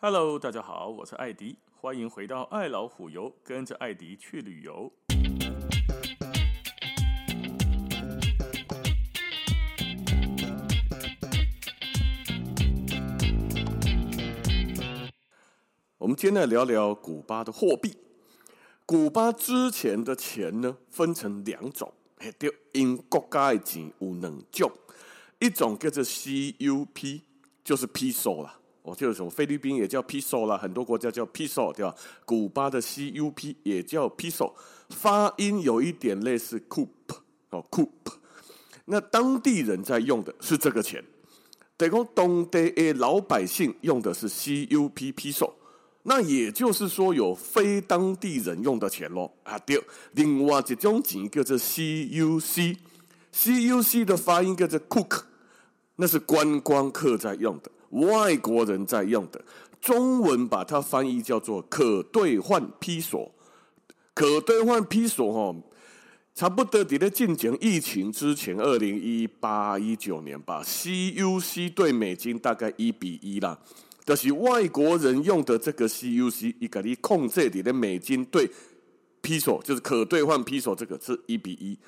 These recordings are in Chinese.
Hello，大家好，我是艾迪，欢迎回到爱老虎游，跟着艾迪去旅游。我们今天来聊聊古巴的货币。古巴之前的钱呢，分成两种，就因国家的钱有两种，一种叫做 CUP，就是 Peso 啦。我就是什么菲律宾也叫 Peso 啦，很多国家叫 Peso，对吧？古巴的 CUP 也叫 Peso，发音有一点类似 Coup 哦 Coup。那当地人在用的是这个钱，等于当地的老百姓用的是 CUP Peso。那也就是说，有非当地人用的钱咯啊！对，另外一种钱叫做 CUC，CUC 的发音叫做 Cook，那是观光客在用的。外国人在用的中文，把它翻译叫做可兑换披索。可兑换披索哈，差不多在进行疫情之前，二零一八一九年吧，CUC 兑美金大概一比一啦。就是外国人用的这个 CUC，一个你控制你的美金兑披索，就是可兑换披索，这个是一比一。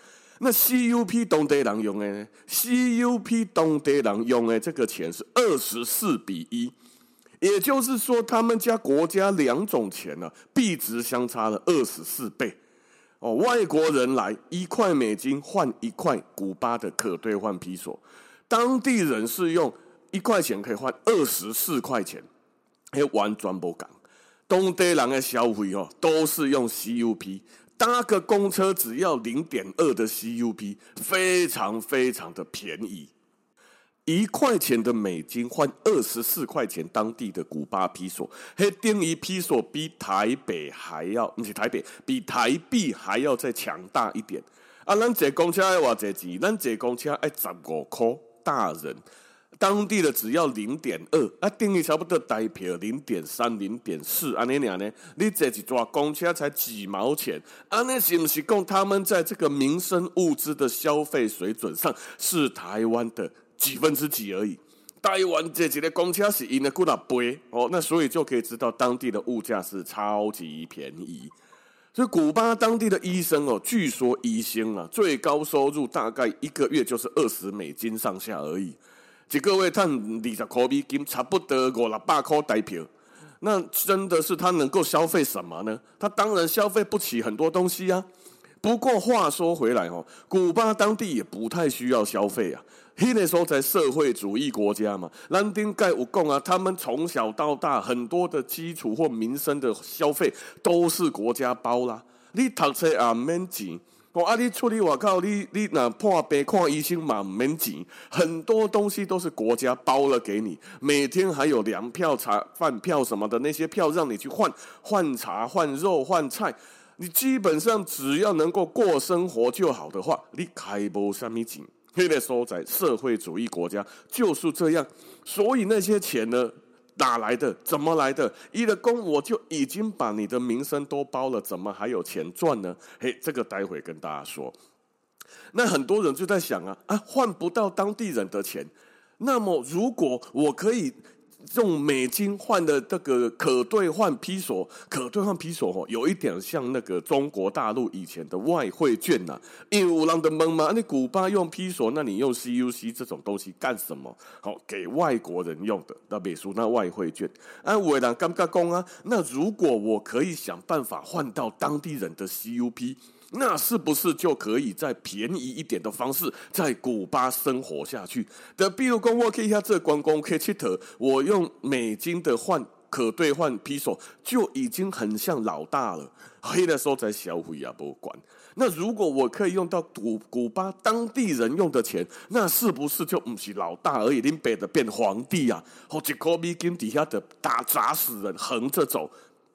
那 CUP 当地人用的呢？CUP 当地人用的这个钱是二十四比一，也就是说，他们家国家两种钱呢、啊，币值相差了二十四倍。哦，外国人来一块美金换一块古巴的可兑换披索，当地人是用一块钱可以换二十四块钱，还完全不同。当地人的消费哦，都是用 CUP。搭个公车只要零点二的 CUP，非常非常的便宜。一块钱的美金换二十四块钱当地的古巴披索，嘿，等于披索比台北还要，不是台北，比台币还要再强大一点。啊，咱坐公车要多少钱？咱坐公车要十五块，大人。当地的只要零点二啊，等于差不多台票零点三、零点四，安尼样呢？你这一坐公车才几毛钱，安尼是不是讲他们在这个民生物资的消费水准上是台湾的几分之几而已？台湾这几个公车是因的几多倍哦，那所以就可以知道当地的物价是超级便宜。所以古巴当地的医生哦，据说医生啊最高收入大概一个月就是二十美金上下而已。一个月赚二十块美金，差不多五六百块台票。那真的是他能够消费什么呢？他当然消费不起很多东西啊。不过话说回来哦，古巴当地也不太需要消费啊。那个时候在社会主义国家嘛，兰丁盖武贡啊，他们从小到大很多的基础或民生的消费都是国家包啦。你读书啊，免钱。我啊，你出去外口，你你那破病看医生嘛，免钱，很多东西都是国家包了给你，每天还有粮票、茶饭票什么的那些票让你去换换茶、换肉、换菜，你基本上只要能够过生活就好的话，你开不什么钱。那个时候在社会主义国家就是这样，所以那些钱呢？哪来的？怎么来的？一的工我就已经把你的名声都包了，怎么还有钱赚呢？嘿，这个待会跟大家说。那很多人就在想啊啊，换不到当地人的钱，那么如果我可以。用美金换的这个可兑换披索，可兑换披索哦，有一点像那个中国大陆以前的外汇券呐、啊。因为有人就问嘛，你古巴用披索，那你用 CUC 这种东西干什么？好，给外国人用的，那别说那外汇券。啊，有的人感觉讲啊，那如果我可以想办法换到当地人的 CUP。那是不是就可以再便宜一点的方式在古巴生活下去？的，比如说我可以下这观光可以去特，我用美金的换可兑换披索，就已经很像老大了。黑的时候才消费啊，不管。那如果我可以用到古古巴当地人用的钱，那是不是就不是老大而已？林北的变皇帝啊，或者科比金底下的打砸死人，横着走。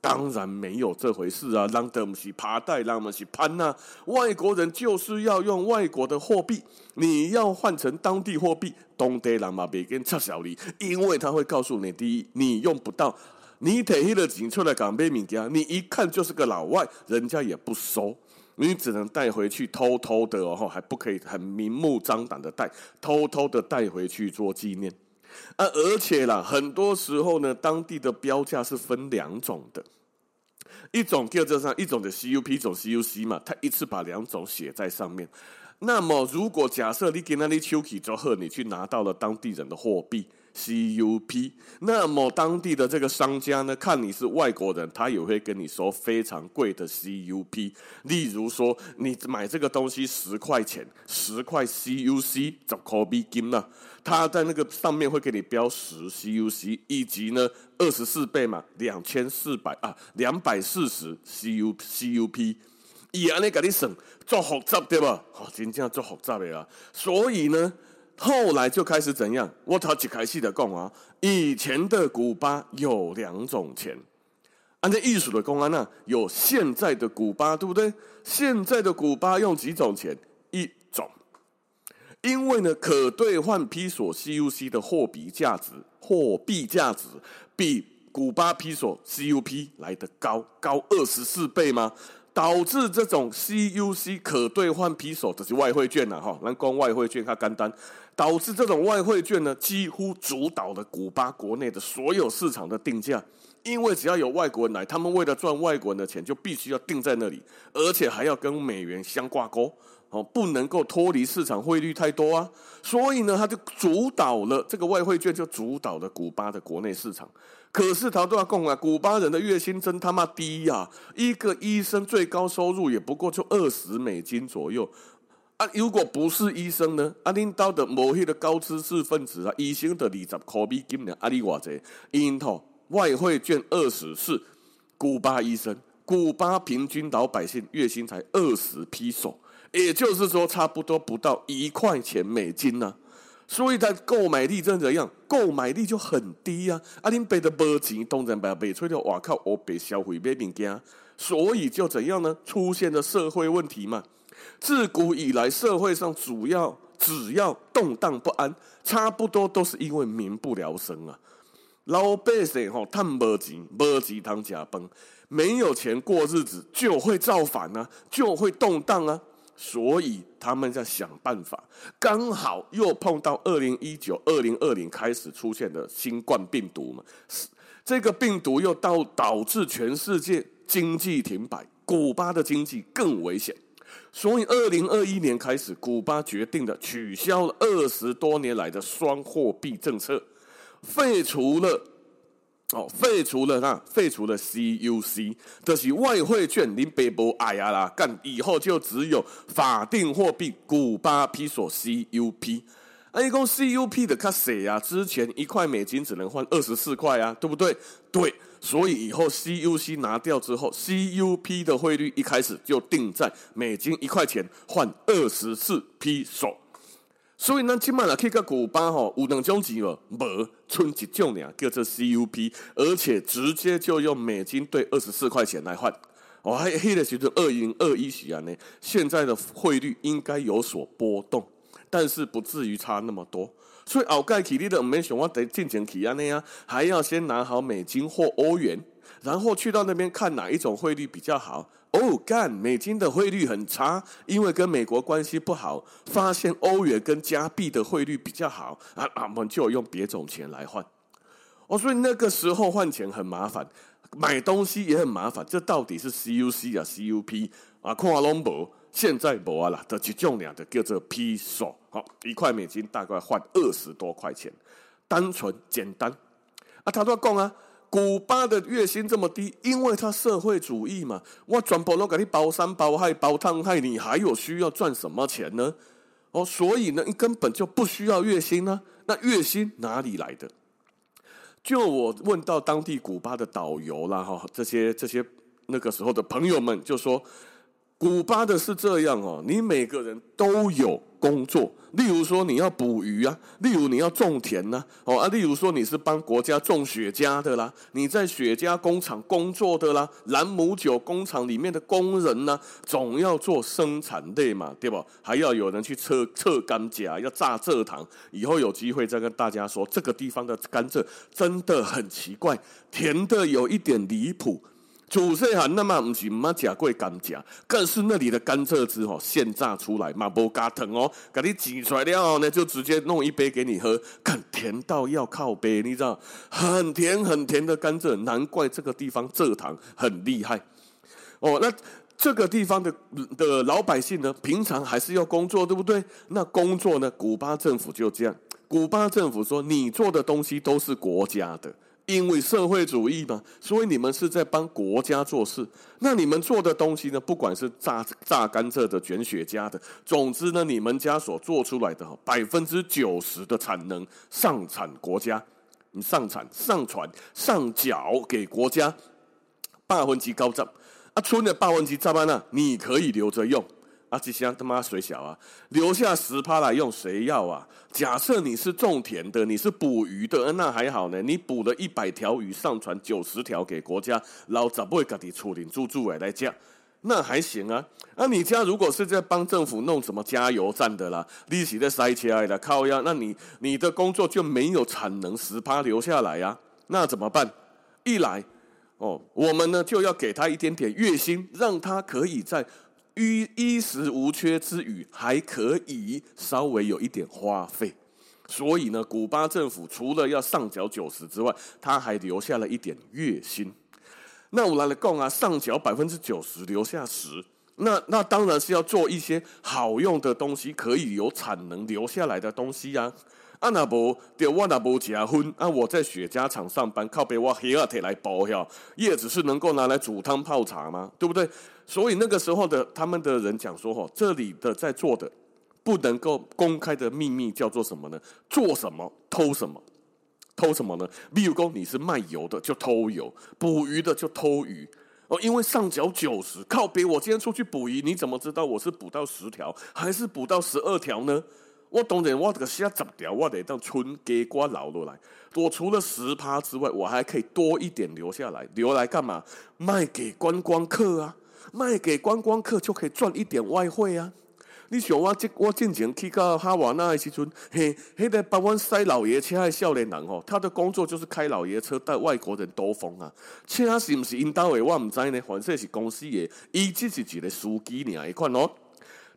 当然没有这回事啊！让的不是爬带，让的是攀呐。外国人就是要用外国的货币，你要换成当地货币，当地人嘛别跟插小李，因为他会告诉你：第一，你用不到，你提起了钱出来港币物件，你一看就是个老外，人家也不收，你只能带回去，偷偷的哦，还不可以很明目张胆的带，偷偷的带回去做纪念。啊，而且啦，很多时候呢，当地的标价是分两种的，一种叫做上，一种的 CUP，一种 CUC 嘛，他一次把两种写在上面。那么，如果假设你给那里抽起之后，你去拿到了当地人的货币。CUP，那么当地的这个商家呢，看你是外国人，他也会跟你说非常贵的 CUP。例如说，你买这个东西十块钱，十块 CUC 就可比金呢。他在那个上面会给你标十 CUC，以及呢二十四倍嘛，两千四百啊，两百四十 CU CUP。以安尼给你省，做复杂对吧？好，真正做复杂的啊。所以呢。后来就开始怎样？我头一开始的讲啊，以前的古巴有两种钱，按照艺术的公安呢，有现在的古巴，对不对？现在的古巴用几种钱？一种，因为呢，可兑换披索 CUC 的货币价值，货币价值比古巴披索 CUP 来得高，高二十四倍吗？导致这种 CUC 可兑换披索，这是外汇券呐，哈，那光外汇券它干单，导致这种外汇券呢，几乎主导了古巴国内的所有市场的定价，因为只要有外国人来，他们为了赚外国人的钱，就必须要定在那里，而且还要跟美元相挂钩，哦，不能够脱离市场汇率太多啊，所以呢，它就主导了这个外汇券，就主导了古巴的国内市场。可是他都要讲啊，古巴人的月薪真他妈低呀，啊！一个医生最高收入也不过就二十美金左右啊！如果不是医生呢？啊，领导的某些的高知识分子啊，医生的二十块美金呢？啊，你话这因头外汇券二十四，古巴医生，古巴平均老百姓月薪才二十披索，也就是说差不多不到一块钱美金呢，所以，他购买力真怎样？购买力就很低啊！啊，恁背的没钱，当然把卖出去外靠欧北消费买物件，所以就怎样呢？出现了社会问题嘛。自古以来，社会上主要只要动荡不安，差不多都是因为民不聊生啊。老百姓吼，他没钱，没钱当家崩，没有钱过日子，就会造反啊，就会动荡啊。所以他们在想办法，刚好又碰到二零一九、二零二零开始出现的新冠病毒嘛，这个病毒又导导致全世界经济停摆，古巴的经济更危险。所以二零二一年开始，古巴决定了取消了二十多年来的双货币政策，废除了。哦，废除了那废除了 CUC，这是外汇券，您别无爱啊啦，干以后就只有法定货币古巴披索 CUP。啊，一共 CUP 的卡谁啊？之前一块美金只能换二十四块啊，对不对？对，所以以后 CUC 拿掉之后，CUP 的汇率一开始就定在美金一块钱换二十四披索。所以呢，起码了去个古巴吼有两种钱哦，无，剩一种呢，叫做 CUP，而且直接就用美金兑二十四块钱来换。哦，还黑的时候二零二一时啊呢，现在的汇率应该有所波动，但是不至于差那么多。所以后盖起你的没想我得进前提啊那样，还要先拿好美金或欧元，然后去到那边看哪一种汇率比较好。哦，干，美金的汇率很差，因为跟美国关系不好。发现欧元跟加币的汇率比较好，啊，我们就用别种钱来换。哦，所以那个时候换钱很麻烦，买东西也很麻烦。这到底是 CUC 啊，CUP 啊，看拢无。现在无啊啦，的几种两的叫做披索，好，一块美金大概换二十多块钱，单纯简单。啊，他都讲啊。古巴的月薪这么低，因为他社会主义嘛，我全部都给你包山包海包汤海，你还有需要赚什么钱呢？哦，所以呢，你根本就不需要月薪呢、那月薪哪里来的？就我问到当地古巴的导游啦，哈，这些这些那个时候的朋友们就说。古巴的是这样哦，你每个人都有工作，例如说你要捕鱼啊，例如你要种田呐，哦啊，例如说你是帮国家种雪茄的啦，你在雪茄工厂工作的啦，兰姆酒工厂里面的工人呐，总要做生产类嘛，对吧？还要有人去测测甘蔗，要榨蔗糖，以后有机会再跟大家说，这个地方的甘蔗真的很奇怪，甜的有一点离谱。主细汉那么不是妈假贵甘蔗，更是那里的甘蔗汁哦，现榨出来嘛不加糖哦，给你挤出来了后呢，就直接弄一杯给你喝，看甜到要靠杯，你知道，很甜很甜的甘蔗，难怪这个地方蔗糖很厉害哦。那这个地方的的老百姓呢，平常还是。要工作，对不对？那工作呢，古巴政府就这样，古巴政府说，你做的东西都是。国家的。因为社会主义嘛，所以你们是在帮国家做事。那你们做的东西呢？不管是榨榨甘蔗的、卷雪茄的，总之呢，你们家所做出来的百分之九十的产能上产国家，你上产、上传、上缴给国家，百分之高涨啊，村的百分之咋办呢？你可以留着用。啊，这些他妈水小啊，留下十趴来用，谁要啊？假设你是种田的，你是捕鱼的，那还好呢。你捕了一百条鱼，上传九十条给国家，老早不会给你处理住住来来价，那还行啊。那你家如果是在帮政府弄什么加油站的啦，利息在塞起来的靠呀，那你你的工作就没有产能十趴留下来呀？那怎么办？一来哦，我们呢就要给他一点点月薪，让他可以在。衣衣食无缺之余，还可以稍微有一点花费，所以呢，古巴政府除了要上缴九十之外，他还留下了一点月薪。那我来了讲啊，上缴百分之九十，留下十，那那当然是要做一些好用的东西，可以有产能留下来的东西呀、啊。啊那不，对我那不结婚啊！我在雪茄厂上班，靠北我黑二铁来包呀，叶子是能够拿来煮汤泡茶吗？对不对？所以那个时候的他们的人讲说，哈，这里的在做的不能够公开的秘密叫做什么呢？做什么偷什么，偷什么呢？例如说你是卖油的就偷油，捕鱼的就偷鱼哦，因为上缴九十，靠别我今天出去捕鱼，你怎么知道我是捕到十条还是捕到十二条呢？我当然，我这个写十条，我得当村给瓜留落来。我除了十趴之外，我还可以多一点留下来，留来干嘛？卖给观光客啊！卖给观光客就可以赚一点外汇啊！你想我这我进前去到哈瓦那的时阵，嘿，那个帮我塞老爷车的少年人哦，他的工作就是开老爷车带外国人兜风啊。车是不是因兜的，我唔知呢。反正是公司的，伊只是一个司机尔一款哦。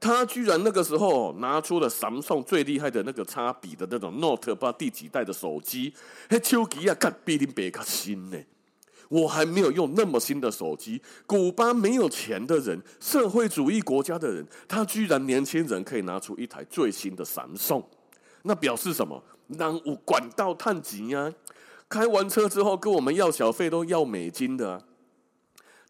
他居然那个时候拿出了 Samsung 最厉害的那个叉笔的那种 Note 不知道第几代的手机，嘿，手机啊，干比你别个新呢！我还没有用那么新的手机。古巴没有钱的人，社会主义国家的人，他居然年轻人可以拿出一台最新的 Samsung，那表示什么？让我管道探级呀！开完车之后跟我们要小费都要美金的啊。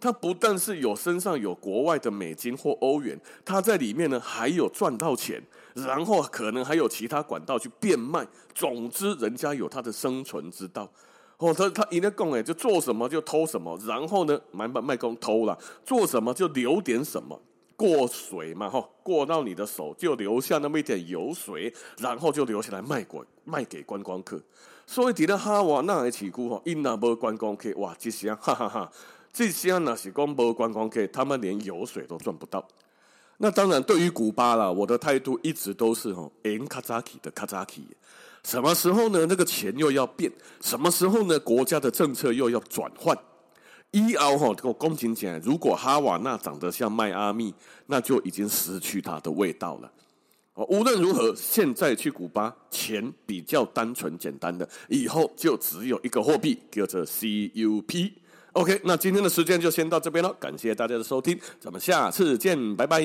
他不但是有身上有国外的美金或欧元，他在里面呢还有赚到钱，然后可能还有其他管道去变卖。总之，人家有他的生存之道。哦，他他一定讲哎，就做什么就偷什么，然后呢，买把麦克偷了，做什么就留点什么，过水嘛哈，过到你的手就留下那么一点油水，然后就留下来卖给卖给观光客。所以，底下哈瓦那的起股哈，因那波观光客哇，这些哈哈哈。这些呢是光波观光客，他们连油水都赚不到。那当然，对于古巴啦，我的态度一直都是吼，沿卡扎基的卡扎基。什么时候呢？那个钱又要变？什么时候呢？国家的政策又要转换？以后哈，这个公斤钱，如果哈瓦那长得像迈阿密，那就已经失去它的味道了。哦无论如何，现在去古巴，钱比较单纯简单的，以后就只有一个货币，叫做 CUP。OK，那今天的时间就先到这边了，感谢大家的收听，咱们下次见，拜拜。